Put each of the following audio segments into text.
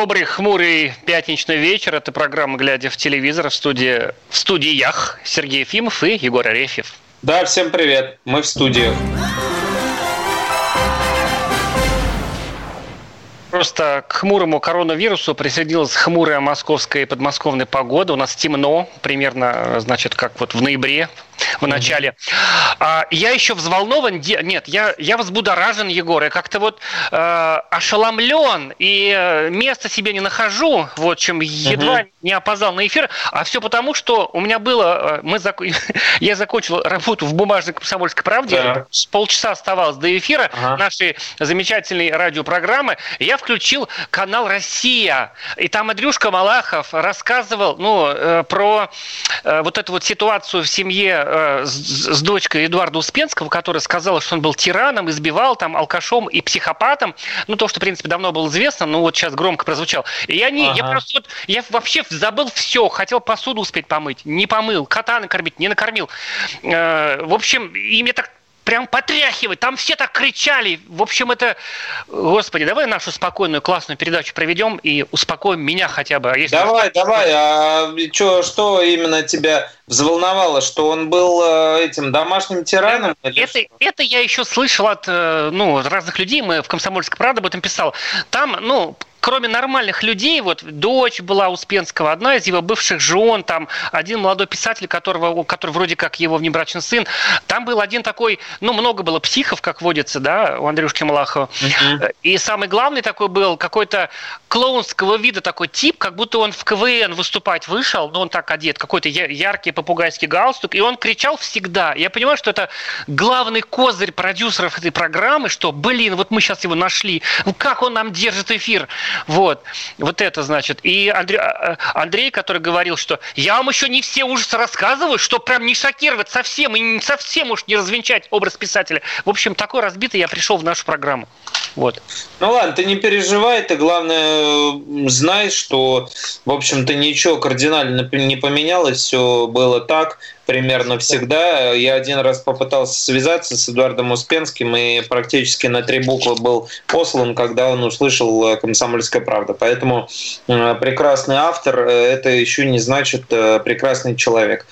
Добрый хмурый пятничный вечер. Это программа «Глядя в телевизор» в студии в студиях Сергей Ефимов и Егор Арефьев. Да, всем привет. Мы в студии. Просто к хмурому коронавирусу присоединилась хмурая московская и подмосковная погода. У нас темно, примерно, значит, как вот в ноябре в начале. Mm-hmm. А, я еще взволнован, нет, я, я взбудоражен, Егор, я как-то вот э, ошеломлен и э, места себе не нахожу, вот чем едва mm-hmm. не опоздал на эфир, а все потому, что у меня было, э, мы зак... я закончил работу в бумажной комсомольской правде, yeah. с полчаса оставалось до эфира uh-huh. нашей замечательной радиопрограммы, я включил канал «Россия», и там Андрюшка Малахов рассказывал, ну, э, про э, вот эту вот ситуацию в семье э, с, с дочкой Эдуарда Успенского, которая сказала, что он был тираном, избивал там алкашом и психопатом. Ну, то, что, в принципе, давно было известно, но вот сейчас громко прозвучал. И я не, ага. я просто вот, я вообще забыл все, хотел посуду успеть помыть, не помыл, кота накормить, не накормил. Э, в общем, и мне так прям потряхивать. Там все так кричали. В общем, это... Господи, давай нашу спокойную, классную передачу проведем и успокоим меня хотя бы. А если давай, давай. А чё, что именно тебя взволновало? Что он был э, этим домашним тираном? Это, это, это я еще слышал от э, ну, разных людей. Мы в «Комсомольской правде» об этом писал. Там, ну, кроме нормальных людей, вот дочь была Успенского, одна из его бывших жен, там один молодой писатель, которого, который вроде как его внебрачный сын, там был один такой, ну, много было психов, как водится, да, у Андрюшки Малахова. Uh-huh. И самый главный такой был какой-то клоунского вида такой тип, как будто он в КВН выступать вышел, но он так одет, какой-то яркий попугайский галстук, и он кричал всегда. Я понимаю, что это главный козырь продюсеров этой программы, что, блин, вот мы сейчас его нашли, как он нам держит эфир. Вот, вот это значит. И Андрей, а, а, Андрей, который говорил, что я вам еще не все ужасы рассказываю, что прям не шокировать совсем и совсем уж не развенчать образ писателя. В общем, такой разбитый я пришел в нашу программу. Вот. Ну ладно, ты не переживай, ты главное знай, что, в общем-то, ничего кардинально не поменялось, все было так примерно всегда. Я один раз попытался связаться с Эдуардом Успенским и практически на три буквы был послан, когда он услышал «Комсомольская правда». Поэтому э, прекрасный автор э, – это еще не значит э, прекрасный человек.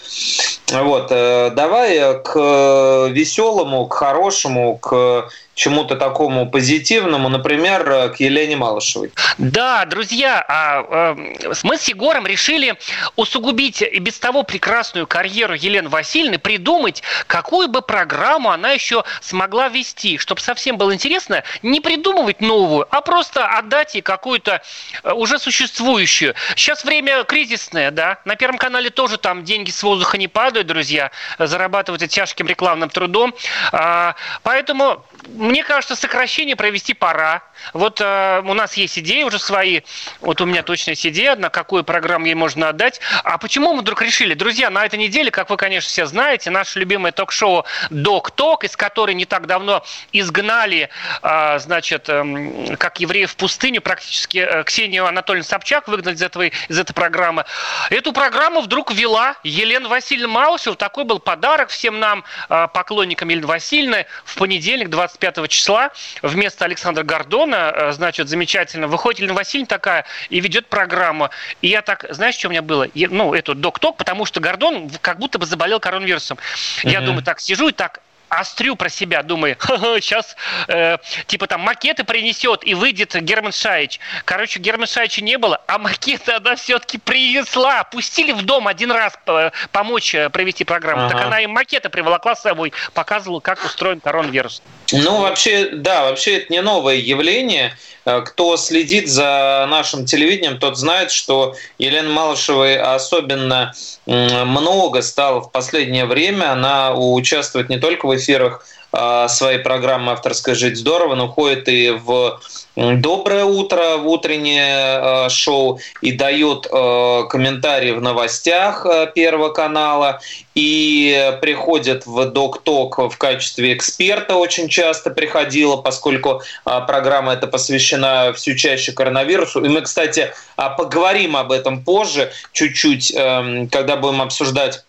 Вот, давай к веселому, к хорошему, к чему-то такому позитивному, например, э, к Елене Малышевой. Да, друзья, а, э, мы с Егором решили усугубить и без того прекрасную карьеру Елены Васильевны, придумать, какую бы программу она еще смогла вести, чтобы совсем было интересно, не придумывать новую, а просто отдать ей какую-то э, уже существующую. Сейчас время кризисное, да, на Первом канале тоже там деньги с воздуха не падают, друзья, зарабатывать тяжким рекламным трудом, а, поэтому мне кажется, сокращение провести пора. Вот э, у нас есть идеи уже свои. Вот у меня точно есть идея одна, какую программу ей можно отдать. А почему мы вдруг решили? Друзья, на этой неделе, как вы, конечно, все знаете, наше любимое ток-шоу «Док Ток», из которой не так давно изгнали, э, значит, э, как евреев в пустыню, практически э, Ксению Анатольевну Собчак выгнали из, этого, из этой программы. Эту программу вдруг вела Елена Васильевна Маусева. Такой был подарок всем нам, э, поклонникам Елены Васильевны, в понедельник, 25 числа вместо Александра Гордона, э, значит, замечательно, выходит Елена Васильевна такая и ведет программу. И я так, знаешь, что у меня было? Я, ну, эту док-ток, потому что Гордон как будто бы заболел коронавирусом. Uh-huh. Я думаю, так, сижу и так, острю про себя, думаю, сейчас э, типа там макеты принесет и выйдет Герман Шаич. Короче, Герман Шаича не было, а макеты она все-таки принесла. Пустили в дом один раз э, помочь э, провести программу. Ага. Так она им макеты приволокла с собой, показывала, как устроен коронавирус. Ну, вообще, да, вообще это не новое явление. Э, кто следит за нашим телевидением, тот знает, что Елена Малышевой особенно много стало в последнее время. Она участвует не только в эфирах а, своей программы «Авторская жить здорово», но ходит и в «Доброе утро» в утреннее а, шоу и дает а, комментарии в новостях Первого канала, и приходит в Док-Ток в качестве эксперта очень часто приходила, поскольку программа эта посвящена все чаще коронавирусу. И мы, кстати, поговорим об этом позже чуть-чуть, эм, когда будем обсуждать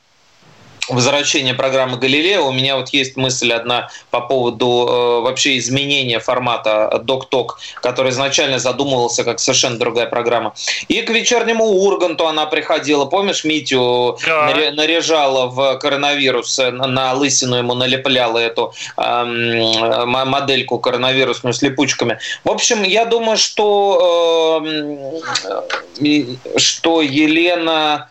возвращения программы «Галилео». У меня вот есть мысль одна по поводу э, вообще изменения формата «Док-Ток», который изначально задумывался как совершенно другая программа. И к вечернему Урганту она приходила. Помнишь, Митю да. наряжала в коронавирус, э, на лысину ему налепляла эту э, модельку коронавирусную с липучками. В общем, я думаю, что, э, что Елена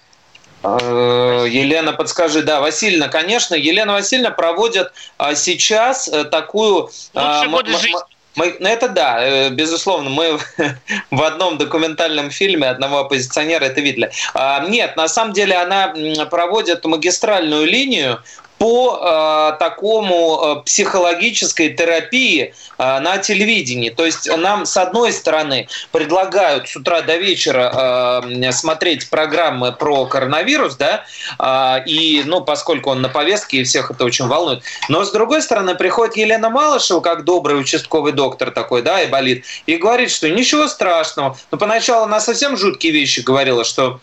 Елена, подскажи, да, Васильевна, конечно, Елена Васильевна проводит а, сейчас э, такую... А, Лучшие годы жизни. Мы, ну это да, э, безусловно, мы в одном документальном фильме одного оппозиционера это видели. А, нет, на самом деле она проводит магистральную линию по э, такому э, психологической терапии э, на телевидении. То есть нам, с одной стороны, предлагают с утра до вечера э, смотреть программы про коронавирус, да, э, и, ну, поскольку он на повестке, и всех это очень волнует. Но, с другой стороны, приходит Елена Малышева, как добрый участковый доктор такой, да, и болит, и говорит, что ничего страшного. Но поначалу она совсем жуткие вещи говорила, что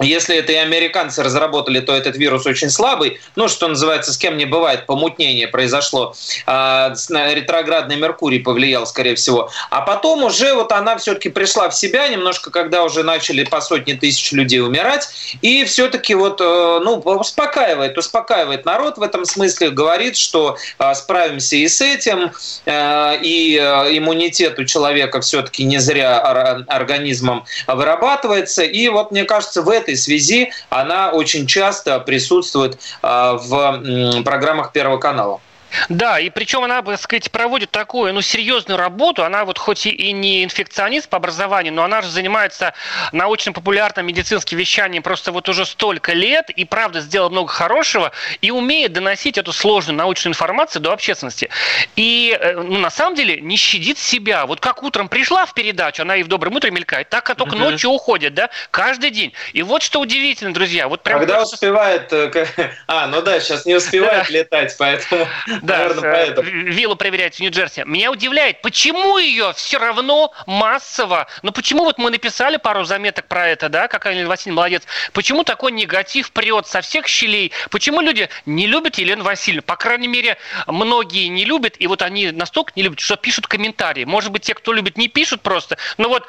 если это и американцы разработали, то этот вирус очень слабый. Ну, что называется, с кем не бывает, помутнение произошло. А, ретроградный Меркурий повлиял, скорее всего. А потом уже вот она все-таки пришла в себя немножко, когда уже начали по сотни тысяч людей умирать. И все-таки вот, э, ну, успокаивает, успокаивает народ в этом смысле, говорит, что а, справимся и с этим, э, и э, иммунитет у человека все-таки не зря организмом вырабатывается. И вот, мне кажется, в этом этой связи она очень часто присутствует а, в программах Первого канала. Да, и причем она, так сказать, проводит такую, ну, серьезную работу. Она вот хоть и не инфекционист по образованию, но она же занимается научно-популярным медицинским вещанием просто вот уже столько лет и, правда, сделала много хорошего и умеет доносить эту сложную научную информацию до общественности. И, э, ну, на самом деле, не щадит себя. Вот как утром пришла в передачу, она и в «Добром утре» мелькает, так как только ночью уходит, да, каждый день. И вот что удивительно, друзья. Вот прям Когда просто... успевает... Э, а, ну да, сейчас не успевает летать, поэтому... Да, Наверное, поэтому. виллу проверяют в Нью-Джерси. Меня удивляет, почему ее все равно массово, ну почему вот мы написали пару заметок про это, да, как Елена Васильевна молодец, почему такой негатив прет со всех щелей, почему люди не любят Елену Васильевну, по крайней мере, многие не любят, и вот они настолько не любят, что пишут комментарии. Может быть, те, кто любит, не пишут просто, но вот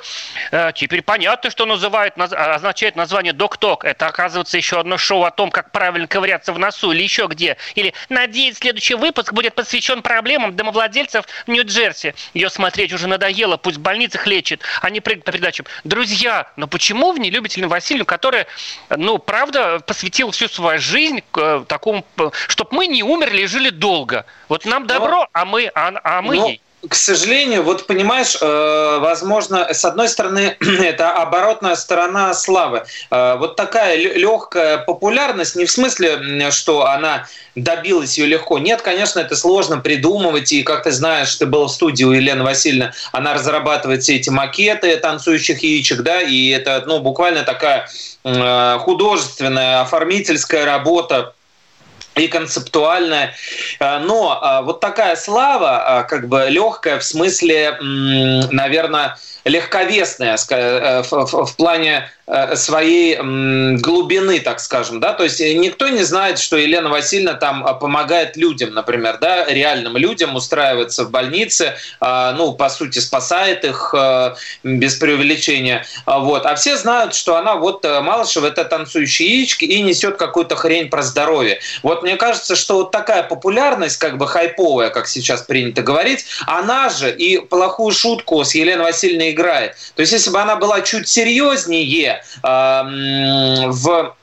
э, теперь понятно, что называет, наз, означает название «Док-Ток». Это, оказывается, еще одно шоу о том, как правильно ковыряться в носу или еще где. Или, надеюсь, следующий выпуск выпуск будет посвящен проблемам домовладельцев Нью-Джерси. Ее смотреть уже надоело, пусть в больницах лечит, а не прыгать по передачам. Друзья, но почему вы не любите Елену Васильевну, которая, ну, правда, посвятила всю свою жизнь э, такому, чтобы мы не умерли и жили долго. Вот нам добро, но, а мы, а, а мы но, ей к сожалению, вот понимаешь, э, возможно, с одной стороны, это оборотная сторона славы. Э, вот такая легкая популярность, не в смысле, что она добилась ее легко. Нет, конечно, это сложно придумывать. И, как ты знаешь, ты был в студии у Елены Васильевны, она разрабатывает все эти макеты танцующих яичек, да, и это, ну, буквально такая э, художественная, оформительская работа и концептуальная. А, но а, вот такая слава, а, как бы легкая в смысле, наверное, легковесная э, в плане Э, своей глубины, так скажем, да, то есть никто не знает, что Елена Васильевна там а, помогает людям, например, да, реальным людям устраиваться в больнице, а, ну, по сути, спасает их э, без преувеличения, а, вот, а все знают, что она вот э, Малышева это танцующие яички и несет какую-то хрень про здоровье. Вот мне кажется, что вот такая популярность, как бы хайповая, как сейчас принято говорить, она же и плохую шутку с Еленой Васильевной играет. То есть если бы она была чуть серьезнее, в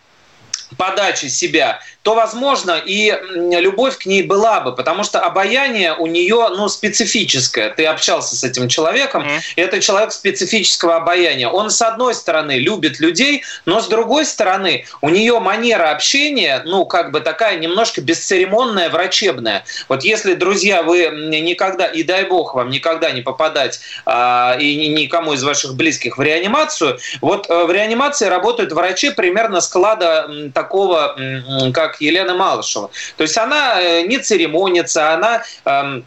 подаче себя, то, возможно, и любовь к ней была бы, потому что обаяние у нее ну, специфическое. Ты общался с этим человеком, и это человек специфического обаяния. Он, с одной стороны, любит людей, но, с другой стороны, у нее манера общения, ну, как бы такая немножко бесцеремонная, врачебная. Вот если, друзья, вы никогда, и дай бог вам никогда не попадать, а, и никому из ваших близких в реанимацию, вот э, в реанимации работают врачи примерно склада такого, как как Елена Малышева. То есть она э, не церемонится, она эм,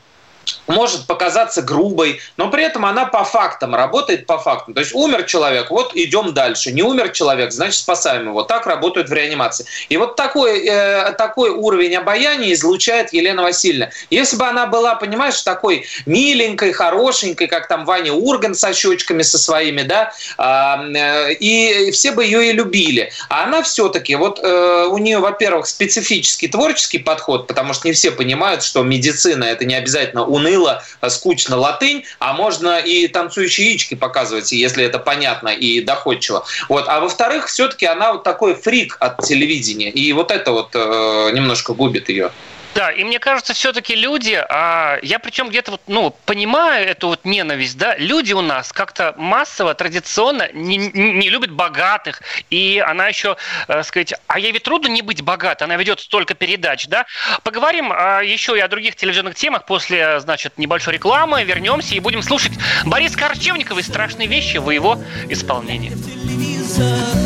может показаться грубой, но при этом она по фактам, работает по фактам. То есть умер человек, вот идем дальше. Не умер человек, значит спасаем его. Так работают в реанимации. И вот такой, э, такой уровень обаяния излучает Елена Васильевна. Если бы она была, понимаешь, такой миленькой, хорошенькой, как там Ваня Урган со щечками со своими, да, э, и все бы ее и любили. А она все-таки, вот э, у нее, во-первых, специфический творческий подход, потому что не все понимают, что медицина это не обязательно уныло, а скучно латынь, а можно и танцующие яички показывать, если это понятно и доходчиво. Вот. А во-вторых, все-таки она вот такой фрик от телевидения, и вот это вот э, немножко губит ее. Да, и мне кажется, все-таки люди, а я причем где-то вот, ну, понимаю эту вот ненависть, да, люди у нас как-то массово, традиционно не, не любят богатых, и она еще, э, сказать, а ей ведь трудно не быть богатой, она ведет столько передач, да. Поговорим а, еще и о других телевизионных темах после, значит, небольшой рекламы, вернемся и будем слушать Борис Корчевникова и страшные вещи в его исполнении. Глядя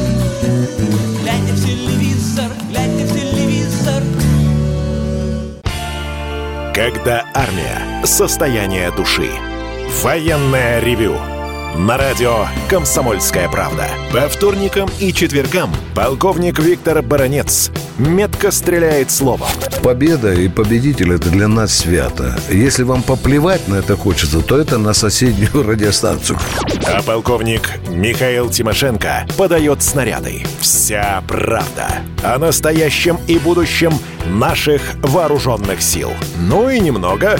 когда армия. Состояние души. Военное ревю. На радио «Комсомольская правда». По вторникам и четвергам полковник Виктор Баранец метко стреляет словом. Победа и победитель – это для нас свято. Если вам поплевать на это хочется, то это на соседнюю радиостанцию. А полковник Михаил Тимошенко подает снаряды. Вся правда о настоящем и будущем наших вооруженных сил. Ну и немного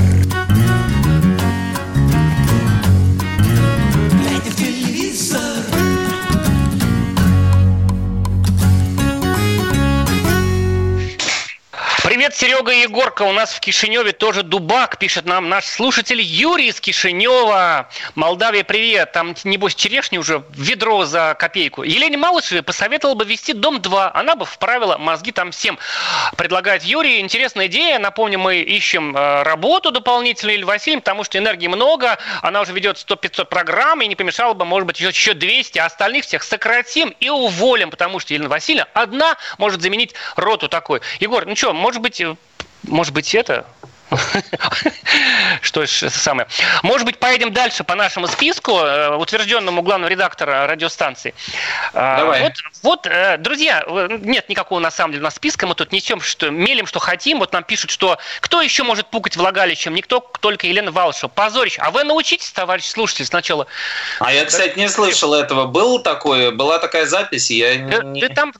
Привет, Серега и Егорка. У нас в Кишиневе тоже дубак, пишет нам наш слушатель Юрий из Кишинева. Молдавия, привет. Там, небось, черешни уже ведро за копейку. Елене Малышевой посоветовал бы вести дом 2. Она бы вправила мозги там всем. Предлагает Юрий. Интересная идея. Напомню, мы ищем э, работу дополнительную Илья Васильевна, потому что энергии много. Она уже ведет 100-500 программ, и не помешало бы, может быть, еще 200. А остальных всех сократим и уволим, потому что Елена Васильевна одна может заменить роту такой. Егор, ну что, может быть, э, может быть, это что ж, это самое. Может быть, поедем дальше по нашему списку, э, утвержденному главного редактора радиостанции. А, Давай. Вот, вот, э, друзья, нет никакого на самом деле у нас списка, мы тут несем, что мелем, что хотим. Вот нам пишут, что кто еще может пукать влагалищем? Никто, только Елена Валшева. Позорище. А вы научитесь, товарищ слушатель, сначала. А я, кстати, не слышал этого. Был такое, была такая запись, я не... Ты там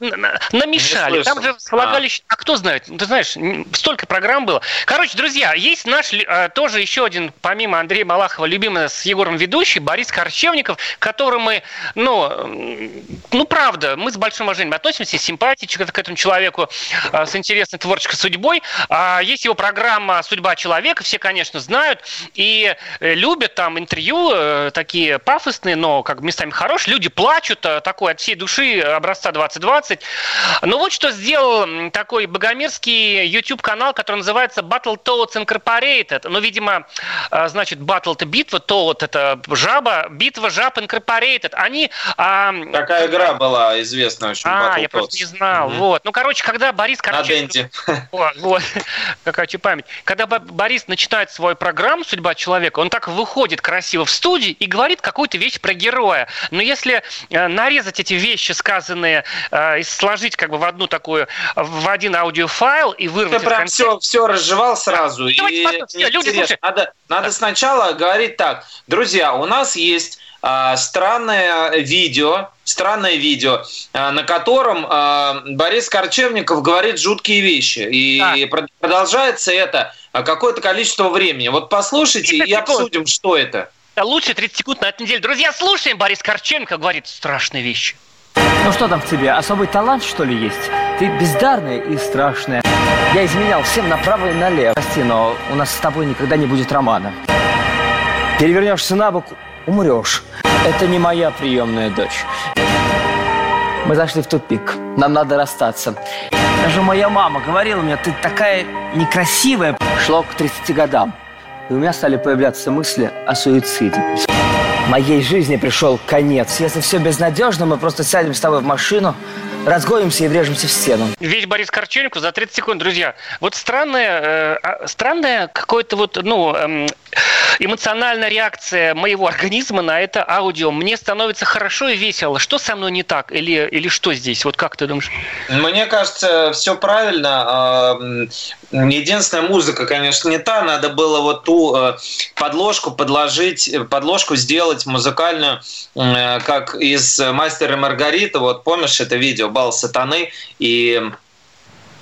намешали. Там же с влагалищем... А. а кто знает? Ты знаешь, столько программ было. Короче, друзья, Друзья, есть наш э, тоже еще один, помимо Андрея Малахова, любимый с Егором ведущий, Борис Корчевников, которому мы, ну, ну, правда, мы с большим уважением относимся, симпатии к этому человеку э, с интересной творческой судьбой. А есть его программа «Судьба человека», все, конечно, знают и э, любят там интервью, такие пафосные, но как местами хорошие. Люди плачут, такой от всей души образца 2020. Но вот что сделал такой богомерзкий YouTube-канал, который называется Battle Toads Toads Incorporated. Ну, видимо, а, значит, Battle это битва, Toad это жаба, битва жаб Incorporated. Они... А... Такая игра была известная очень. А, Battle я просто не знал. Угу. Вот. Ну, короче, когда Борис Корчевников... Вот, вот. Какая память. Когда Борис начинает свою программу «Судьба человека», он так выходит красиво в студии и говорит какую-то вещь про героя. Но если э, нарезать эти вещи, сказанные, э, и сложить как бы в одну такую, в один аудиофайл и вырвать... Ты прям все, все разжевал сразу сразу. Давайте, и все, люди, надо, надо сначала говорить так. Друзья, у нас есть а, странное видео, странное видео, а, на котором а, Борис Корчевников говорит жуткие вещи. И да. продолжается это какое-то количество времени. Вот послушайте и обсудим, что это. Лучше 30 секунд на этой неделе. Друзья, слушаем, Борис Корченко говорит страшные вещи. Ну что там в тебе, особый талант, что ли, есть? Ты бездарная и страшная. Я изменял всем направо и налево. Прости, но у нас с тобой никогда не будет романа. Перевернешься на бок, умрешь. Это не моя приемная дочь. Мы зашли в тупик. Нам надо расстаться. Даже моя мама говорила мне, ты такая некрасивая. Шло к 30 годам. И у меня стали появляться мысли о суициде. Моей жизни пришел конец. Если все безнадежно, мы просто сядем с тобой в машину, разгонимся и врежемся в стену. Ведь Борис Корчевников за 30 секунд, друзья. Вот странная, э, странная какое-то вот, ну, э, эмоциональная реакция моего организма на это аудио. Мне становится хорошо и весело. Что со мной не так? Или, или что здесь? Вот как ты думаешь? Мне кажется, все правильно. Единственная музыка, конечно, не та. Надо было вот ту э, подложку подложить, подложку сделать музыкальную, э, как из «Мастера Маргарита». Вот помнишь это видео «Бал сатаны» и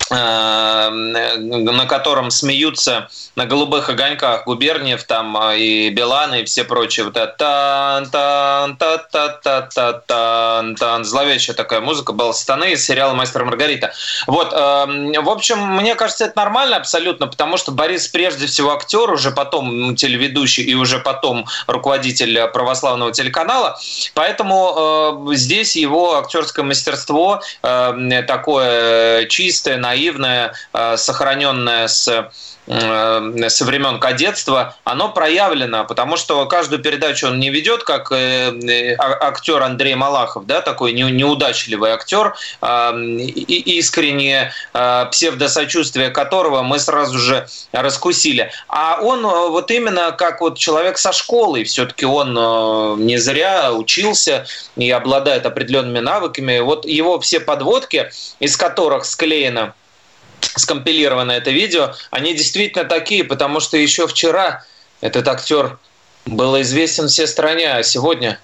на котором смеются на голубых огоньках Губерниев там а, и Билан и все прочие. Вот это тан тан та та та та тан тан зловещая такая музыка была станы из сериала «Мастер Маргарита». Вот, э, в общем, мне кажется, это нормально абсолютно, потому что Борис прежде всего актер, уже потом телеведущий и уже потом руководитель православного телеканала, поэтому э, здесь его актерское мастерство такое чистое, наивное, наивное, э, сохраненное с Э, со времен кадетства, оно проявлено, потому что каждую передачу он не ведет, как э, а, актер Андрей Малахов, да, такой неудачливый актер, искреннее псевдосочувствие которого мы сразу же раскусили. А он вот именно как вот человек со школой, все-таки он не зря учился и обладает определенными навыками. Вот его все подводки, из которых склеено скомпилировано это видео, они действительно такие, потому что еще вчера этот актер был известен всей стране, а сегодня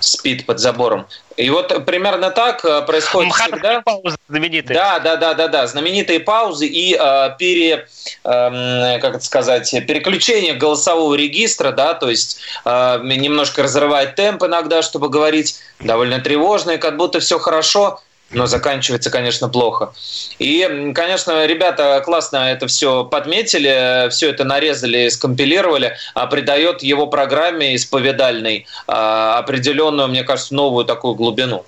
спит под забором. И вот примерно так э, происходит МХАТ всегда. Паузы знаменитые. Да, да, да, да, да, знаменитые паузы и э, пере, э, как это сказать, переключение голосового регистра, да, то есть э, немножко разрывает темп иногда, чтобы говорить довольно тревожно, и как будто все хорошо, но заканчивается, конечно, плохо. И, конечно, ребята классно это все подметили, все это нарезали, скомпилировали, а придает его программе исповедальной а, определенную, мне кажется, новую такую глубину.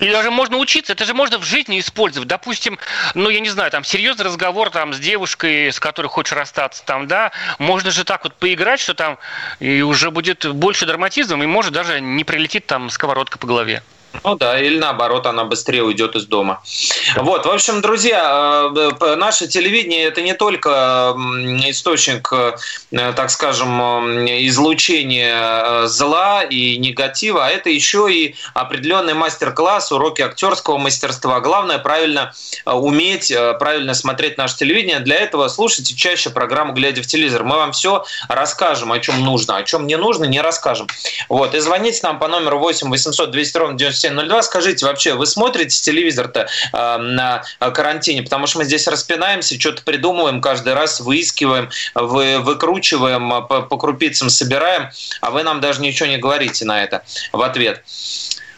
И даже можно учиться, это же можно в жизни использовать. Допустим, ну, я не знаю, там, серьезный разговор там с девушкой, с которой хочешь расстаться, там, да, можно же так вот поиграть, что там и уже будет больше драматизм, и может даже не прилетит там сковородка по голове. Ну да, или наоборот, она быстрее уйдет из дома. Вот, в общем, друзья, э, наше телевидение это не только источник, э, так скажем, излучения э, зла и негатива, а это еще и определенный мастер-класс, уроки актерского мастерства. Главное правильно уметь, правильно смотреть наше телевидение. Для этого слушайте чаще программу «Глядя в телевизор». Мы вам все расскажем, о чем нужно, о чем не нужно, не расскажем. Вот, и звоните нам по номеру 8 800 200 ровно 97 9702. Скажите, вообще, вы смотрите телевизор-то э, на карантине? Потому что мы здесь распинаемся, что-то придумываем каждый раз, выискиваем, вы, выкручиваем, а, по, по крупицам собираем, а вы нам даже ничего не говорите на это в ответ.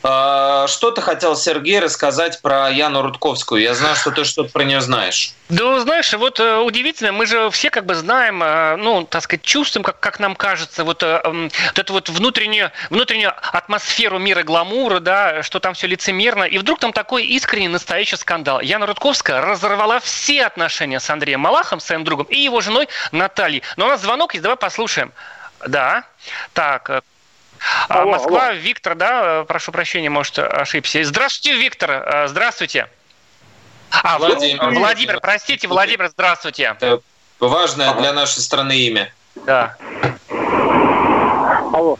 А, что ты хотел, Сергей, рассказать про Яну Рудковскую? Я знаю, что ты что-то про нее знаешь. Да, знаешь, вот э, удивительно, мы же все как бы знаем, э, ну, так сказать, чувствуем, как, как нам кажется, вот, э, вот эту вот внутреннюю, внутреннюю атмосферу мира гламура, да, что там все лицемерно, и вдруг там такой искренний настоящий скандал. Яна Рудковская разорвала все отношения с Андреем Малахом, своим другом, и его женой Натальей. Но у нас звонок есть, давай послушаем. Да, так, алло, Москва, алло. Виктор, да, э, прошу прощения, может, ошибся. Здравствуйте, Виктор, э, здравствуйте. А, Владимир, Владимир простите, Владимир, здравствуйте. Это важное ага. для нашей страны имя. Да. Алло.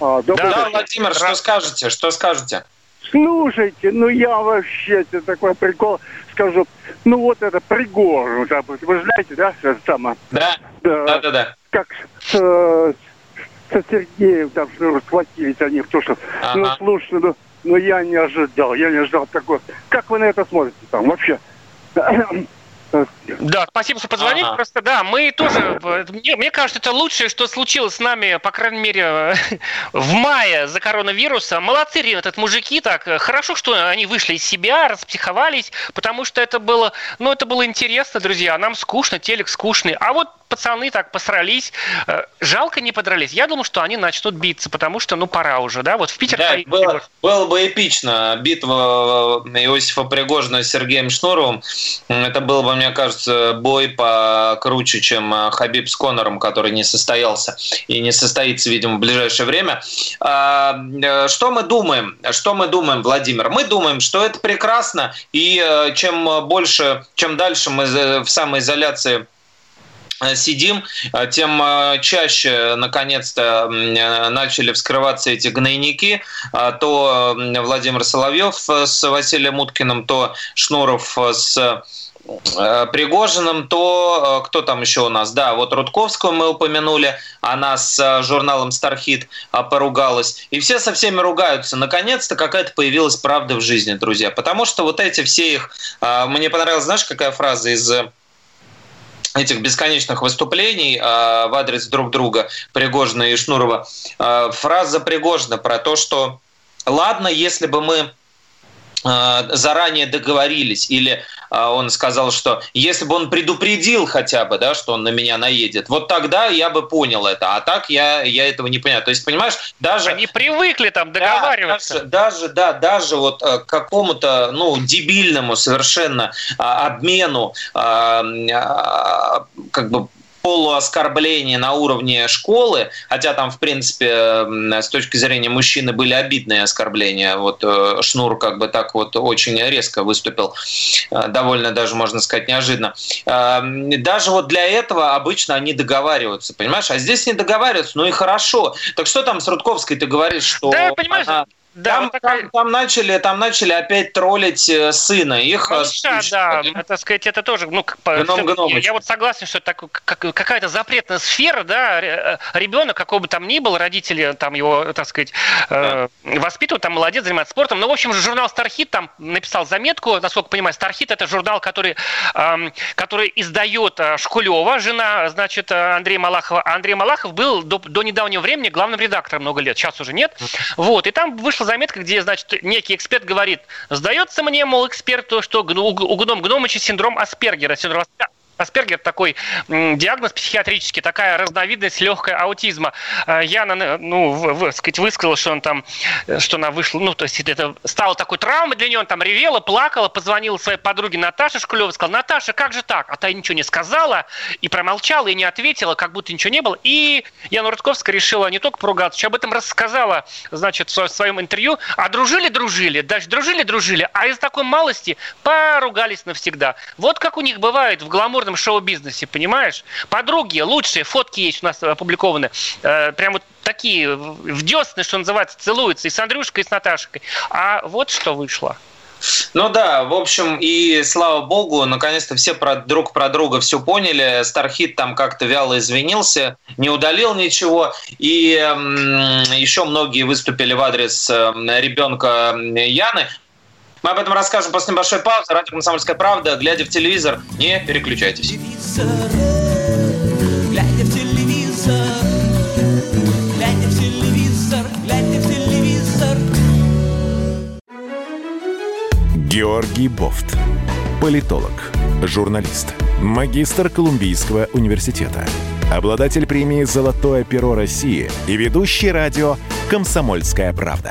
А, добрый да, Владимир, что скажете? Что скажете? Слушайте, ну я вообще это такой прикол скажу. Ну вот это Пригожин, вы знаете, да, это самое? Да, да, да, да. Как с, со Сергеем там что схватились они, то что, ага. ну слушай, ну, ну я не ожидал, я не ожидал такого. Как вы на это смотрите там вообще? Да, спасибо, что позвонили. Ага. Просто да, мы тоже. Мне, мне кажется, это лучшее, что случилось с нами, по крайней мере, в мае за коронавируса. Молодцы, этот мужики так. Хорошо, что они вышли из себя, распсиховались, потому что это было, ну, это было интересно, друзья. Нам скучно, телек скучный. А вот пацаны так посрались. Э, жалко не подрались. Я думаю, что они начнут биться, потому что, ну, пора уже, да? Вот в Питер... Да, было, было бы эпично. Битва э, Иосифа Пригожина с Сергеем Шнуровым. Это был бы, мне кажется, бой покруче, чем э, Хабиб с Конором, который не состоялся и не состоится, видимо, в ближайшее время. А, что мы думаем? Что мы думаем, Владимир? Мы думаем, что это прекрасно, и чем больше, чем дальше мы в самоизоляции сидим, э, тем э, чаще, наконец-то, начали вскрываться эти гнойники. То Владимир Соловьев с Василием Уткиным, то Шнуров с Пригожиным, то кто там еще у нас? Да, вот Рудковскую мы упомянули, она с журналом Стархит поругалась. И все со всеми ругаются. Наконец-то какая-то появилась правда в жизни, друзья. Потому что вот эти все их... Мне понравилась, знаешь, какая фраза из этих бесконечных выступлений э, в адрес друг друга Пригожина и Шнурова. Э, фраза Пригожина про то, что ладно, если бы мы заранее договорились, или э, он сказал, что если бы он предупредил хотя бы, да, что он на меня наедет, вот тогда я бы понял это, а так я, я этого не понимаю. То есть, понимаешь, даже... Они привыкли там договариваться. Да, даже, даже, да, даже вот э, к какому-то, ну, дебильному совершенно обмену как бы полуоскорбления на уровне школы, хотя там, в принципе, с точки зрения мужчины были обидные оскорбления. Вот э, Шнур как бы так вот очень резко выступил, э, довольно даже, можно сказать, неожиданно. Э, даже вот для этого обычно они договариваются, понимаешь? А здесь не договариваются, ну и хорошо. Так что там с Рудковской ты говоришь, что... Да, понимаешь, она да, там, вот такая... там, там, начали, там начали опять троллить э, сына. Их Малыша, да, да, так сказать, это тоже, ну, Гном я, я вот согласен, что это какая-то запретная сфера, да, э, ребенок, какой бы там ни был, родители там его, так сказать, да. э, воспитывают, там молодец, занимается спортом. Ну, в общем, журнал Стархит там написал заметку, насколько понимаю, Стархит это журнал, который, э, который издает э, Шкулева, жена, значит, Андрея Малахова. Андрей Малахов был до, до недавнего времени главным редактором много лет, сейчас уже нет. Вот, и там вышла заметка, где, значит, некий эксперт говорит, сдается мне, мол, эксперту, что у гном Гномыча синдром Аспергера, синдром Аспергер такой диагноз психиатрический, такая разновидность легкая аутизма. Э, я, ну, в, сказать, высказала, что он там, э, что она вышла, ну, то есть это стало такой травмой для нее, он там ревела, плакала, позвонила своей подруге Наташе Шкулевой, сказала, Наташа, как же так? А та ничего не сказала, и промолчала, и не ответила, как будто ничего не было. И Яна Рудковская решила не только поругаться, об этом рассказала, значит, в своем интервью. А дружили-дружили, даже дружили-дружили, а из такой малости поругались навсегда. Вот как у них бывает в гламурном модном шоу-бизнесе, понимаешь? Подруги, лучшие фотки есть у нас опубликованы. Э, прям вот такие в десны, что называется, целуются и с Андрюшкой, и с Наташкой. А вот что вышло. Ну да, в общем, и слава богу, наконец-то все про, друг про друга все поняли. Стархит там как-то вяло извинился, не удалил ничего. И м, еще многие выступили в адрес э, ребенка Яны. Мы об этом расскажем после небольшой паузы. Радио «Комсомольская правда». Глядя в телевизор, не переключайтесь. Глядя в телевизор, глядя в телевизор, глядя в телевизор. Георгий Бофт. Политолог, журналист, магистр Колумбийского университета, обладатель премии «Золотое перо России» и ведущий радио «Комсомольская правда»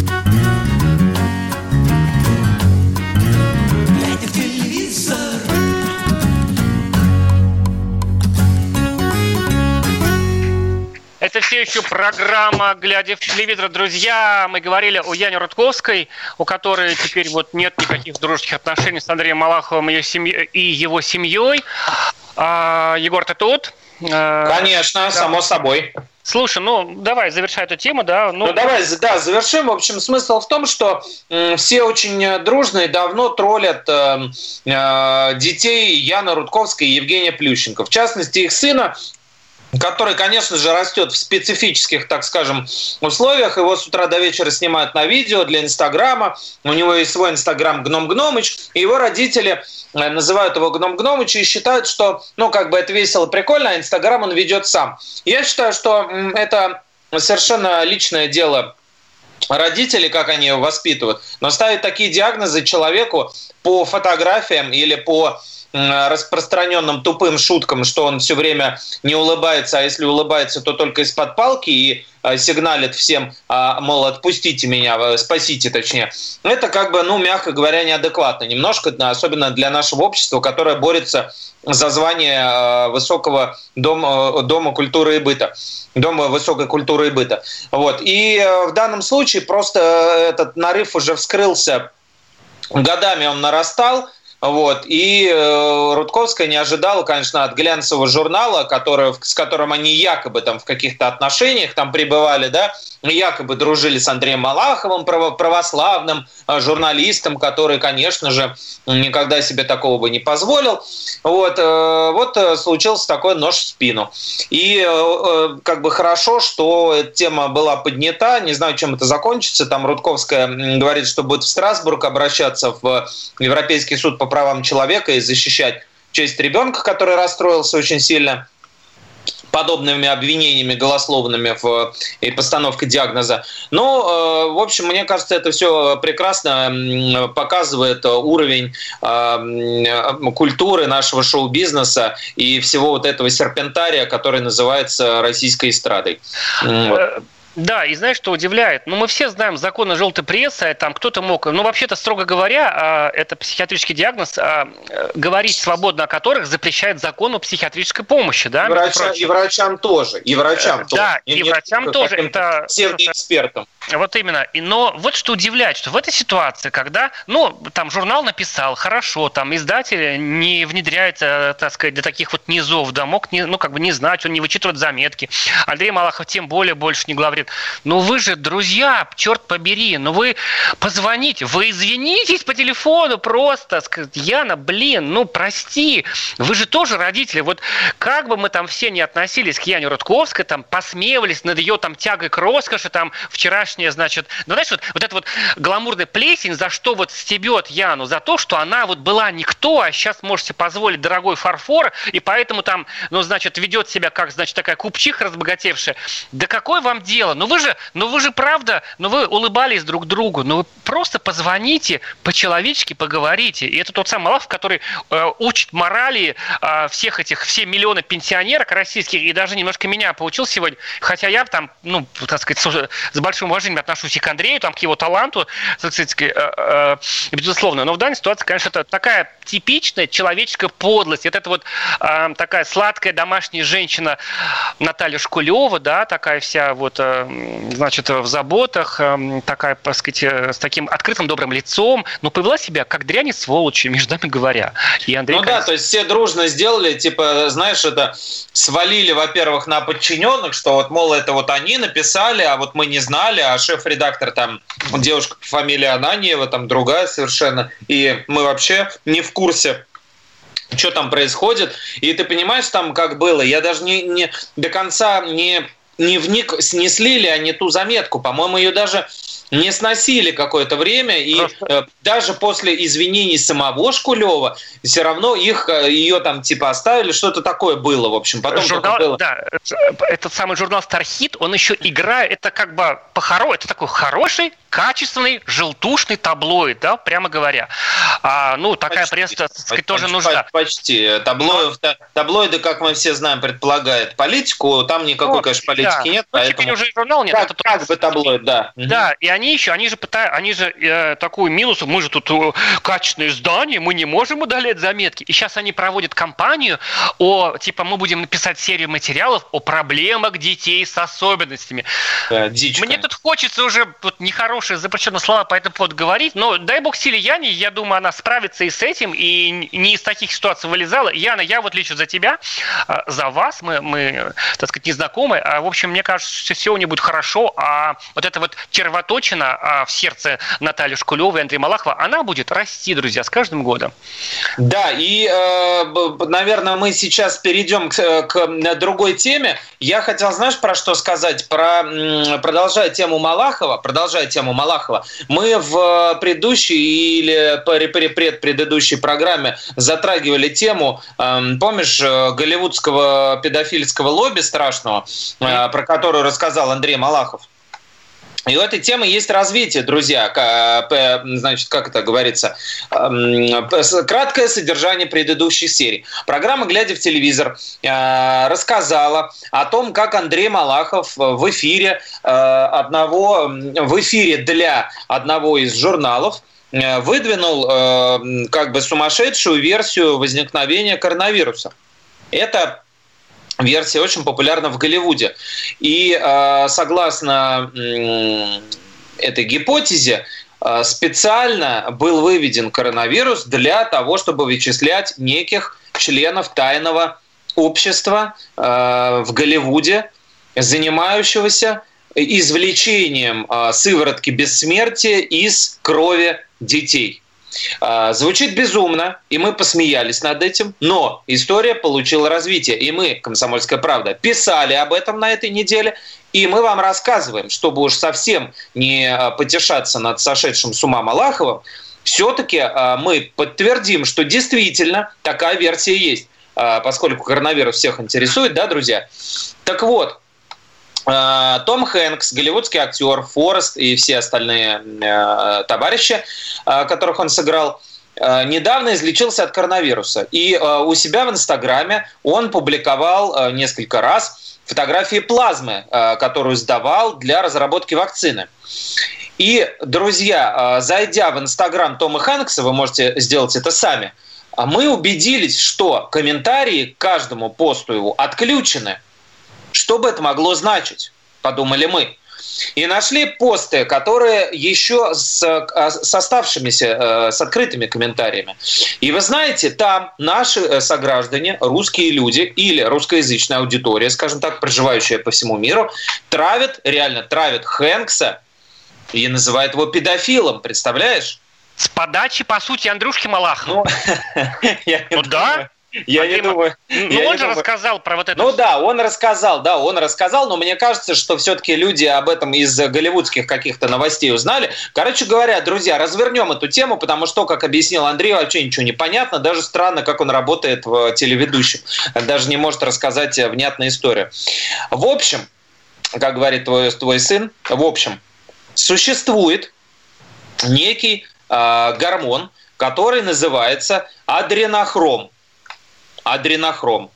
еще программа «Глядя в телевизор». Друзья, мы говорили о Яне Рудковской, у которой теперь вот нет никаких дружеских отношений с Андреем Малаховым и, семьей, и его семьей. А, Егор, ты тут? А, Конечно, да. само собой. Слушай, ну давай завершай эту тему, да. Ну... ну давай, да, завершим. В общем, смысл в том, что э, все очень дружно и давно троллят э, э, детей Яны Рудковской и Евгения Плющенко. В частности, их сына который, конечно же, растет в специфических, так скажем, условиях. Его с утра до вечера снимают на видео для Инстаграма. У него есть свой Инстаграм Гном Гномыч. И его родители э, называют его Гном Гномыч и считают, что, ну, как бы это весело, прикольно, а Инстаграм он ведет сам. Я считаю, что это совершенно личное дело родителей, как они его воспитывают. Но ставить такие диагнозы человеку по фотографиям или по распространенным тупым шуткам, что он все время не улыбается, а если улыбается, то только из-под палки и а, сигналит всем, а, мол, отпустите меня, э, спасите точнее. Это как бы, ну, мягко говоря, неадекватно немножко, особенно для нашего общества, которое борется за звание а, высокого дома, дома культуры и быта. Дома высокой культуры и быта. Вот. И э, в данном случае просто этот нарыв уже вскрылся годами он нарастал, вот. И э, Рудковская не ожидала, конечно, от глянцевого журнала, который, с которым они якобы там в каких-то отношениях там пребывали, да, якобы дружили с Андреем Малаховым, православным э, журналистом, который, конечно же, никогда себе такого бы не позволил. Вот, э, вот э, случился такой нож в спину. И как бы хорошо, что эта тема была поднята. Не знаю, чем это закончится. Там Рудковская говорит, что будет в Страсбург обращаться в Европейский суд по правам человека и защищать честь ребенка, который расстроился очень сильно подобными обвинениями голословными в и постановке диагноза. Но, э, в общем, мне кажется, это все прекрасно показывает уровень э, культуры нашего шоу-бизнеса и всего вот этого серпентария, который называется российской эстрадой. Вот. Э, да, и знаешь, что удивляет? Ну, мы все знаем законы желтой прессы, там кто-то мог, ну, вообще-то, строго говоря, а, это психиатрический диагноз, а, говорить свободно о которых запрещает закон о психиатрической помощи, да? И, врача, и врачам тоже, и врачам тоже. Да, и, и врачам тоже. Это псевдоэкспертам. Вот именно. И, но вот что удивляет, что в этой ситуации, когда, ну, там журнал написал, хорошо, там издатель не внедряется, так сказать, до таких вот низов, да, мог, не, ну, как бы не знать, он не вычитывает заметки. Андрей Малахов тем более больше не главред. Ну, вы же друзья, черт побери, ну, вы позвоните, вы извинитесь по телефону просто, скажите, Яна, блин, ну, прости, вы же тоже родители. Вот как бы мы там все не относились к Яне Рудковской, там, посмеивались над ее там тягой к роскоши, там, вчера вчерашняя, значит, ну, знаешь, вот, вот эта вот гламурная плесень, за что вот стебет Яну, за то, что она вот была никто, а сейчас можете позволить дорогой фарфор, и поэтому там, ну, значит, ведет себя как, значит, такая купчиха разбогатевшая. Да какое вам дело? Ну, вы же, ну, вы же правда, ну, вы улыбались друг другу, ну, вы просто позвоните, по-человечески поговорите. И это тот самый Малахов, который э, учит морали э, всех этих, все миллионы пенсионерок российских, и даже немножко меня поучил сегодня, хотя я там, ну, так сказать, с большим уважением отношусь и к Андрею, там, к его таланту, э, э, безусловно. Но в данной ситуации, конечно, это такая типичная человеческая подлость. Это, это вот э, такая сладкая домашняя женщина Наталья Шкулева, да, такая вся вот, значит, в заботах, такая, так сказать, с таким открытым добрым лицом, но повела себя как дрянь и сволочь, между нами говоря. И Андрей, ну конечно... да, то есть все дружно сделали, типа, знаешь, это свалили, во-первых, на подчиненных, что вот, мол, это вот они написали, а вот мы не знали, а шеф-редактор там девушка по фамилии Ананьева, там другая совершенно, и мы вообще не в курсе что там происходит, и ты понимаешь там, как было. Я даже не, не до конца не, не вник, снесли ли они ту заметку. По-моему, ее даже не сносили какое-то время, и э, даже после извинений самого Шкулева все равно их э, ее там типа оставили, что-то такое было, в общем. Потом журнал, было... да, этот самый журнал Стархит, он еще играет, это как бы по это такой хороший, качественный, желтушный таблоид, да, прямо говоря. А, ну, такая почти, пресса, так сказать, тоже нужна. Почти. Таблоид, Но... таблоиды, как мы все знаем, предполагают политику, там никакой, ну, конечно, политики да. нет. Ну, поэтому... теперь уже журнал нет. Как, это как бы таблоид, да. Да, и они еще, они же пытаются, они же э, такую минус, мы же тут э, качественное издание, мы не можем удалять заметки. И сейчас они проводят кампанию о, типа, мы будем написать серию материалов о проблемах детей с особенностями. Да, дичка. Мне тут хочется уже вот нехорошие запрещенные слова по этому поводу говорить, но дай бог силе Яне, я думаю, она справится и с этим, и не из таких ситуаций вылезала. Яна, я вот лично за тебя, а, за вас, мы, мы так сказать, не знакомы, а, в общем, мне кажется, что все у нее будет хорошо, а вот это вот червоточие трещина а, в сердце Натальи Шкулевой и Андрея Малахова, она будет расти, друзья, с каждым годом. Да, и, э, наверное, мы сейчас перейдем к, к другой теме. Я хотел, знаешь, про что сказать? Про, продолжая тему Малахова, продолжая тему Малахова, мы в предыдущей или предпредыдущей программе затрагивали тему, эм, помнишь, э, голливудского педофильского лобби страшного, э, про которую рассказал Андрей Малахов? И у этой темы есть развитие, друзья. Значит, как это говорится? Эм, краткое содержание предыдущей серии. Программа «Глядя в телевизор» э, рассказала о том, как Андрей Малахов в эфире одного, в эфире для одного из журналов Э, выдвинул э, как бы сумасшедшую версию возникновения коронавируса. Это версия очень популярна в Голливуде. И э, согласно этой гипотезе, специально был выведен коронавирус для того, чтобы вычислять неких членов тайного общества в Голливуде, занимающегося извлечением сыворотки бессмертия из крови детей. А, звучит безумно, и мы посмеялись над этим, но история получила развитие. И мы, «Комсомольская правда», писали об этом на этой неделе, и мы вам рассказываем, чтобы уж совсем не а, потешаться над сошедшим с ума Малаховым, все-таки а, мы подтвердим, что действительно такая версия есть, поскольку коронавирус всех интересует, да, друзья? Так вот, Том Хэнкс, голливудский актер, Форест и все остальные э, товарищи, э, которых он сыграл, недавно излечился от коронавируса. И у себя в Инстаграме он публиковал несколько раз фотографии плазмы, которую сдавал для разработки вакцины. И, друзья, зайдя в Инстаграм Тома Хэнкса, вы можете сделать это сами, мы убедились, что комментарии к каждому посту его отключены – что бы это могло значить, подумали мы. И нашли посты, которые еще с, а, с оставшимися, э, с открытыми комментариями. И вы знаете, там наши э, сограждане, русские люди или русскоязычная аудитория, скажем так, проживающая по всему миру, травят, реально травят Хэнкса и называют его педофилом, представляешь? С подачи, по сути, Андрюшки Малахова. Ну, ну да. Я не думаю. Ну, он же думаю. рассказал про вот это. Ну да, он рассказал, да, он рассказал, но мне кажется, что все-таки люди об этом из голливудских каких-то новостей узнали. Короче говоря, друзья, развернем эту тему, потому что, как объяснил Андрей, вообще ничего не понятно. Даже странно, как он работает в телеведущем. Даже не может рассказать внятную историю. В общем, как говорит твой, твой сын, в общем, существует некий э, гормон, который называется адренохром адренохром.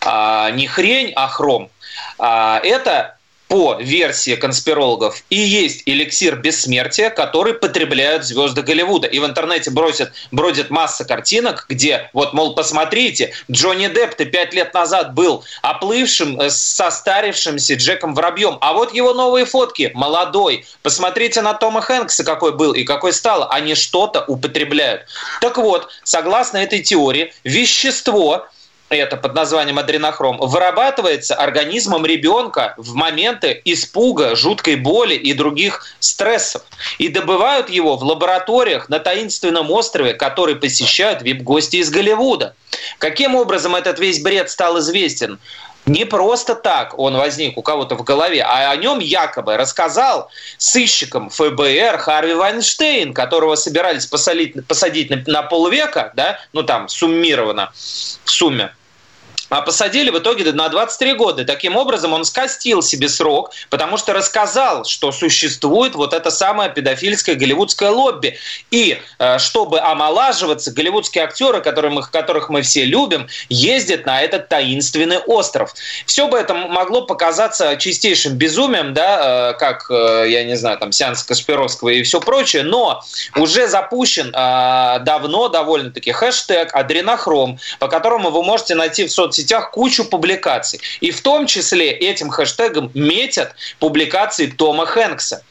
А, не хрень, а хром. А, это по версии конспирологов и есть эликсир бессмертия, который потребляют звезды Голливуда. И в интернете бросят, бродит масса картинок, где вот, мол, посмотрите, Джонни Депп ты пять лет назад был оплывшим, э, состарившимся Джеком Воробьем, а вот его новые фотки, молодой. Посмотрите на Тома Хэнкса, какой был и какой стал. Они что-то употребляют. Так вот, согласно этой теории, вещество, это под названием адренохром, вырабатывается организмом ребенка в моменты испуга, жуткой боли и других стрессов. И добывают его в лабораториях на таинственном острове, который посещают вип-гости из Голливуда. Каким образом этот весь бред стал известен? Не просто так он возник у кого-то в голове, а о нем якобы рассказал сыщикам ФБР Харви Вайнштейн, которого собирались посадить, посадить на, на полвека, да, ну там суммировано в сумме а посадили в итоге на 23 года. Таким образом, он скостил себе срок, потому что рассказал, что существует вот это самое педофильское голливудское лобби. И э, чтобы омолаживаться, голливудские актеры, которых мы, которых мы все любим, ездят на этот таинственный остров. Все бы это могло показаться чистейшим безумием, да, э, как, э, я не знаю, там, сеанс Каспировского и все прочее, но уже запущен давно довольно-таки хэштег «Адренохром», по которому вы можете найти в соцсетях соцсетях кучу публикаций. И в том числе этим хэштегом метят публикации Тома Хэнкса.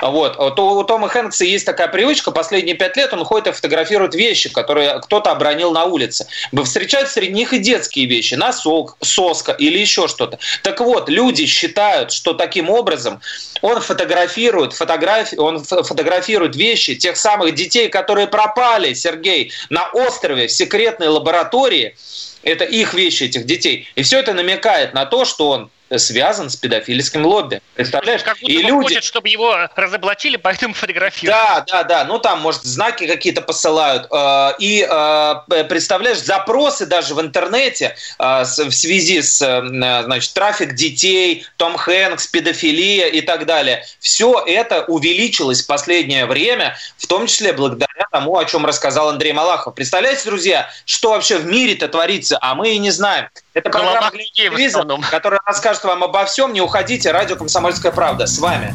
Вот. То у Тома Хэнкса есть такая привычка, последние пять лет он ходит и фотографирует вещи, которые кто-то обронил на улице. Вы встречаете среди них и детские вещи, носок, соска или еще что-то. Так вот, люди считают, что таким образом он фотографирует, фотографи, он фотографирует вещи тех самых детей, которые пропали, Сергей, на острове в секретной лаборатории. Это их вещи, этих детей. И все это намекает на то, что он связан с педофильским лобби. Представляешь? Как будто и люди... хочет, чтобы его разоблачили, поэтому фотографируют. Да, да, да. Ну, там, может, знаки какие-то посылают. Э, и, э, представляешь, запросы даже в интернете э, в связи с, значит, трафик детей, Том Хэнкс, педофилия и так далее. Все это увеличилось в последнее время, в том числе благодаря тому, о чем рассказал Андрей Малахов. Представляете, друзья, что вообще в мире-то творится, а мы и не знаем. Это программа телевизор, которая расскажет вам обо всем. Не уходите. Радио «Комсомольская правда». С вами.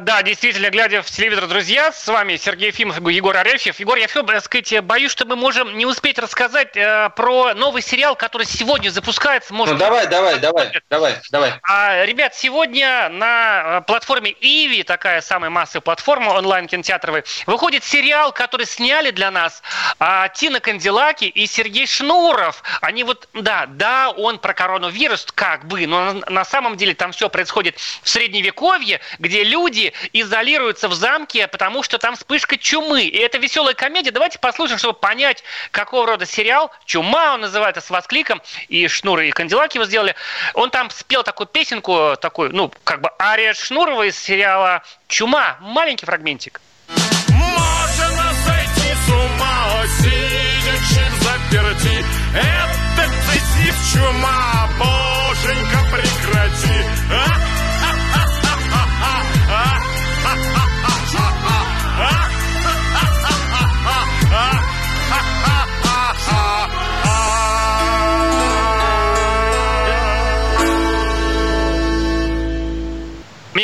Да, действительно, глядя в телевизор, друзья, с вами Сергей Ефимов и Егор Арефьев. Егор, я все, так сказать, боюсь, что мы можем не успеть рассказать э, про новый сериал, который сегодня запускается. Может, ну, давай, давай, давай, давай, давай. А, ребят, сегодня на э, платформе Иви, такая самая массовая платформа онлайн-кинотеатровой, выходит сериал, который сняли для нас а, Тина Кандилаки и Сергей Шнуров. Они вот, да, да, он про коронавирус, как бы, но на, на самом деле там все происходит в Средневековье, где люди люди изолируются в замке, потому что там вспышка чумы. И это веселая комедия. Давайте послушаем, чтобы понять, какого рода сериал. Чума он называется с воскликом. И Шнуры и Кандилаки его сделали. Он там спел такую песенку, такую, ну, как бы ария Шнурова из сериала «Чума». Маленький фрагментик. Можно сойти с ума, заперти. Это цисив чума, боженька прекрати. А?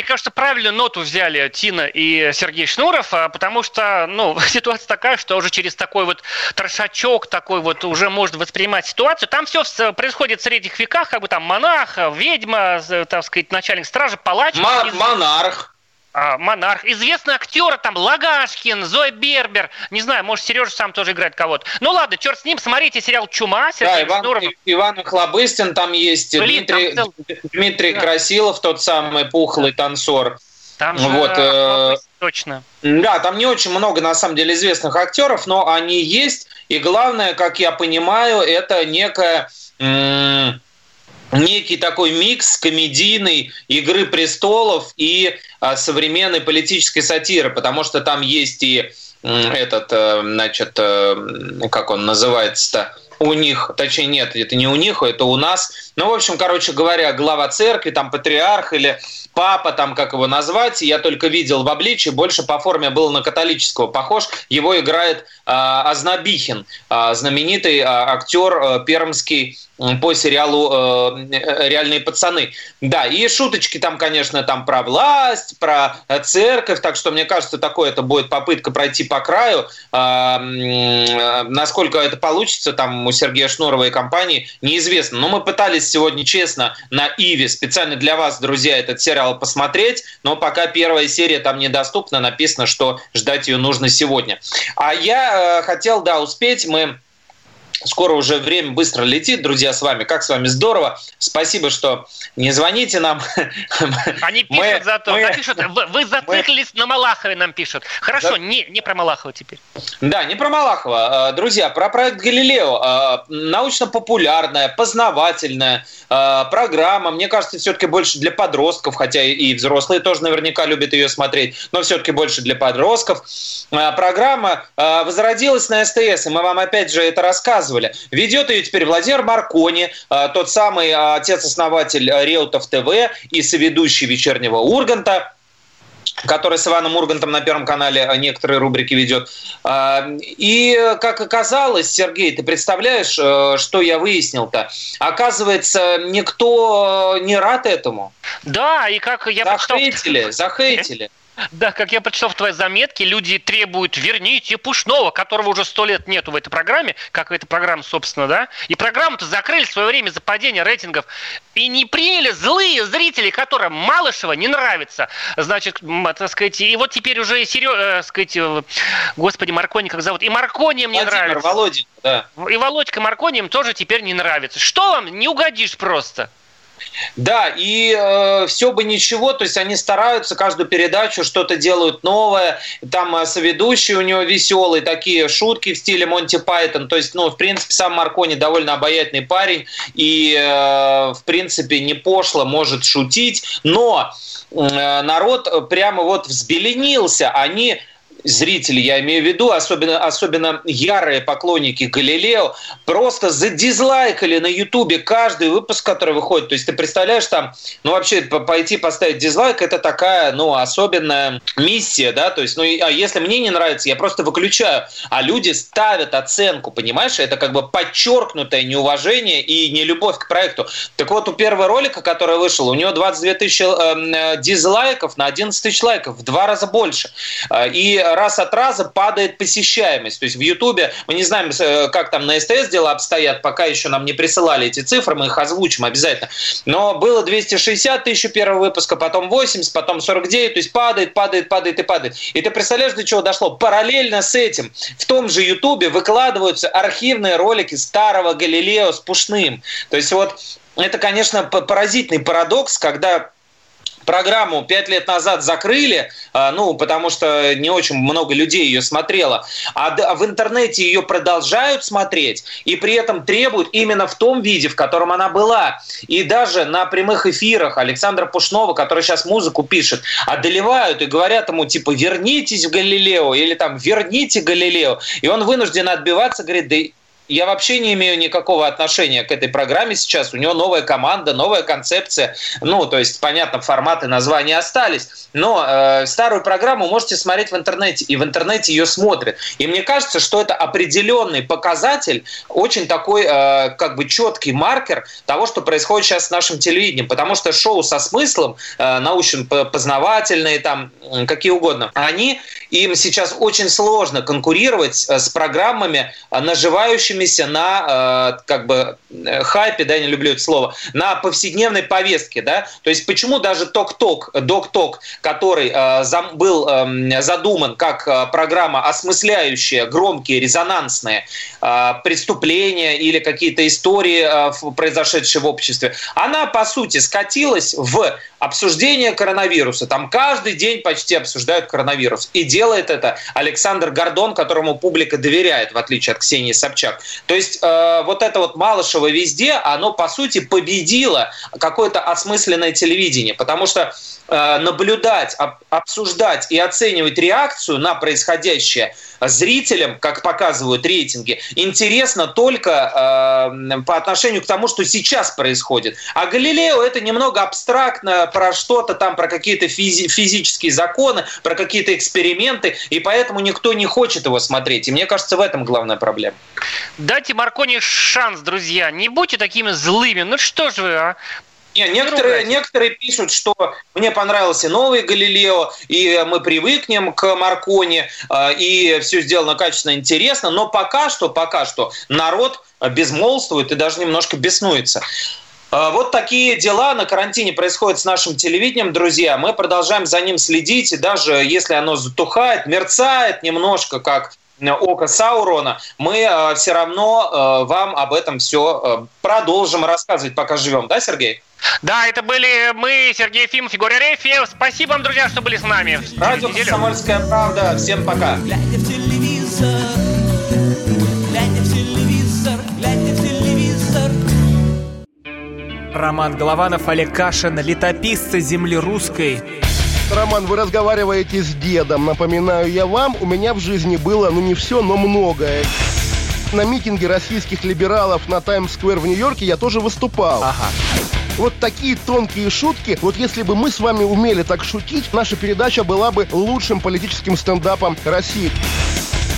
Мне кажется, правильную ноту взяли Тина и Сергей Шнуров, а, потому что, ну, ситуация такая, что уже через такой вот трошачок такой вот уже можно воспринимать ситуацию. Там все происходит в средних веках, как бы там монах, ведьма, так сказать, начальник стражи, палач. Монарх. А, Монарх. Известные актеры там Лагашкин, Зоя Бербер. Не знаю, может, Сережа сам тоже играет кого-то. Ну ладно, черт с ним. Смотрите сериал «Чума». Сергей да, Иван, Иван Хлобыстин там есть. Блин, Дмитрий, там Дмитрий да. Красилов, тот самый пухлый танцор. Там же вот, э, точно. Да, там не очень много, на самом деле, известных актеров, но они есть. И главное, как я понимаю, это некая некий такой микс комедийной «Игры престолов» и а, современной политической сатиры, потому что там есть и этот, э, значит, э, как он называется-то, у них, точнее нет, это не у них, это у нас. Ну, в общем, короче говоря, глава церкви, там патриарх или папа, там как его назвать, я только видел в обличии, больше по форме был на католического похож. Его играет э, Азнабихин, э, знаменитый э, актер э, пермский по сериалу э, «Реальные пацаны». Да, и шуточки там, конечно, там про власть, про церковь, так что, мне кажется, такое это будет попытка пройти по краю. Э, э, насколько это получится там у Сергея Шнурова и компании, неизвестно. Но мы пытались сегодня честно на Иви специально для вас, друзья, этот сериал посмотреть, но пока первая серия там недоступна, написано, что ждать ее нужно сегодня. А я хотел, да, успеть, мы Скоро уже время быстро летит, друзья, с вами. Как с вами здорово. Спасибо, что не звоните нам. Они пишут мы, зато, мы, напишут, вы, вы зациклились мы, на Малахове, нам пишут. Хорошо, да, не, не про Малахова теперь. Да, не про Малахова. А, друзья, про проект «Галилео». А, научно-популярная, познавательная а, программа. Мне кажется, все-таки больше для подростков, хотя и взрослые тоже наверняка любят ее смотреть, но все-таки больше для подростков. Программа возродилась на СТС, и мы вам опять же это рассказывали рассказывали. Ведет ее теперь Владимир Маркони, а, тот самый а, отец-основатель а, Реутов ТВ и соведущий вечернего Урганта который с Иваном Ургантом на Первом канале некоторые рубрики ведет. И, как оказалось, Сергей, ты представляешь, что я выяснил-то? Оказывается, никто не рад этому. Да, и как я захейтили, прочитал... захейтили. Да, как я прочитал в твоей заметке, люди требуют «верните Пушного», которого уже сто лет нету в этой программе, как эта программа, собственно, да? И программу-то закрыли в свое время за падение рейтингов. И не приняли злые зрители, которым Малышева не нравится. Значит, так сказать, и вот теперь уже и Серега, э, сказать, э, господи, Маркони как зовут, и Маркони мне Владимир нравится. Володин, да. И Володька Маркони им тоже теперь не нравится. Что вам, не угодишь просто. Да, и э, все бы ничего, то есть они стараются каждую передачу что-то делают новое, там э, соведущий у него веселый, такие шутки в стиле Монти Пайтон, то есть, ну, в принципе, сам Маркони довольно обаятельный парень и, э, в принципе, не пошло может шутить, но э, народ прямо вот взбеленился, они зрители, я имею в виду, особенно, особенно ярые поклонники Галилео, просто задизлайкали на Ютубе каждый выпуск, который выходит. То есть ты представляешь, там, ну вообще пойти поставить дизлайк, это такая, ну, особенная миссия, да, то есть, ну, а если мне не нравится, я просто выключаю, а люди ставят оценку, понимаешь, это как бы подчеркнутое неуважение и не любовь к проекту. Так вот, у первого ролика, который вышел, у него 22 тысячи э, дизлайков на 11 тысяч лайков, в два раза больше. Э, и раз от раза падает посещаемость. То есть в Ютубе, мы не знаем, э, как там на СТС дела обстоят, пока еще нам не присылали эти цифры, мы их озвучим обязательно. Но было 260 тысяч первого выпуска, потом 80, потом 49, то есть падает, падает, падает и падает. И ты представляешь, до чего дошло? Параллельно с этим в том же Ютубе выкладываются архивные ролики старого Галилео с Пушным. То есть вот это, конечно, поразительный парадокс, когда программу пять лет назад закрыли, а, ну, потому что не очень много людей ее смотрело, а в интернете ее продолжают смотреть и при этом требуют именно в том виде, в котором она была. И даже на прямых эфирах Александра Пушнова, который сейчас музыку пишет, одолевают и говорят ему, типа, вернитесь в Галилео или там, верните Галилео. И он вынужден отбиваться, говорит, да я вообще не имею никакого отношения к этой программе сейчас. У него новая команда, новая концепция. Ну, то есть, понятно, форматы, названия остались. Но э, старую программу можете смотреть в интернете. И в интернете ее смотрят. И мне кажется, что это определенный показатель, очень такой, э, как бы четкий маркер того, что происходит сейчас с нашим телевидением. Потому что шоу со смыслом, э, научно-познавательные, там, какие угодно, они, им сейчас очень сложно конкурировать э, с программами, э, наживающими находящимися на э, как бы э, хайпе, да, я не люблю это слово, на повседневной повестке, да, то есть почему даже Ток-Ток, Док-Ток, который э, зам, был э, задуман как э, программа, осмысляющая громкие, резонансные э, преступления или какие-то истории, э, произошедшие в обществе, она, по сути, скатилась в обсуждение коронавируса. Там каждый день почти обсуждают коронавирус. И делает это Александр Гордон, которому публика доверяет, в отличие от Ксении Собчак. То есть э, вот это вот Малышево везде, оно по сути победило какое-то осмысленное телевидение, потому что наблюдать, об, обсуждать и оценивать реакцию на происходящее зрителям, как показывают рейтинги, интересно только э, по отношению к тому, что сейчас происходит. А Галилео это немного абстрактно про что-то там, про какие-то физи- физические законы, про какие-то эксперименты, и поэтому никто не хочет его смотреть. И мне кажется, в этом главная проблема. Дайте Маркони шанс, друзья. Не будьте такими злыми. Ну что же вы, а? Не, некоторые, некоторые пишут, что мне понравился новый Галилео, и мы привыкнем к Маркони, а, и все сделано качественно, интересно, но пока что, пока что народ безмолвствует и даже немножко беснуется. Вот такие дела на карантине происходят с нашим телевидением, друзья. Мы продолжаем за ним следить, и даже если оно затухает, мерцает немножко, как око Саурона, мы э, все равно э, вам об этом все э, продолжим рассказывать, пока живем. Да, Сергей? Да, это были мы, Сергей Фимов, Егор Арефьев. Спасибо вам, друзья, что были с нами. Радио «Комсомольская правда». Всем пока. Глядя в телевизор, глядя в телевизор, глядя в телевизор. Роман Голованов, Олег Кашин, летописцы земли русской. Роман, вы разговариваете с дедом. Напоминаю я вам, у меня в жизни было, ну не все, но многое. На митинге российских либералов на Таймс-сквер в Нью-Йорке я тоже выступал. Ага. Вот такие тонкие шутки, вот если бы мы с вами умели так шутить, наша передача была бы лучшим политическим стендапом России.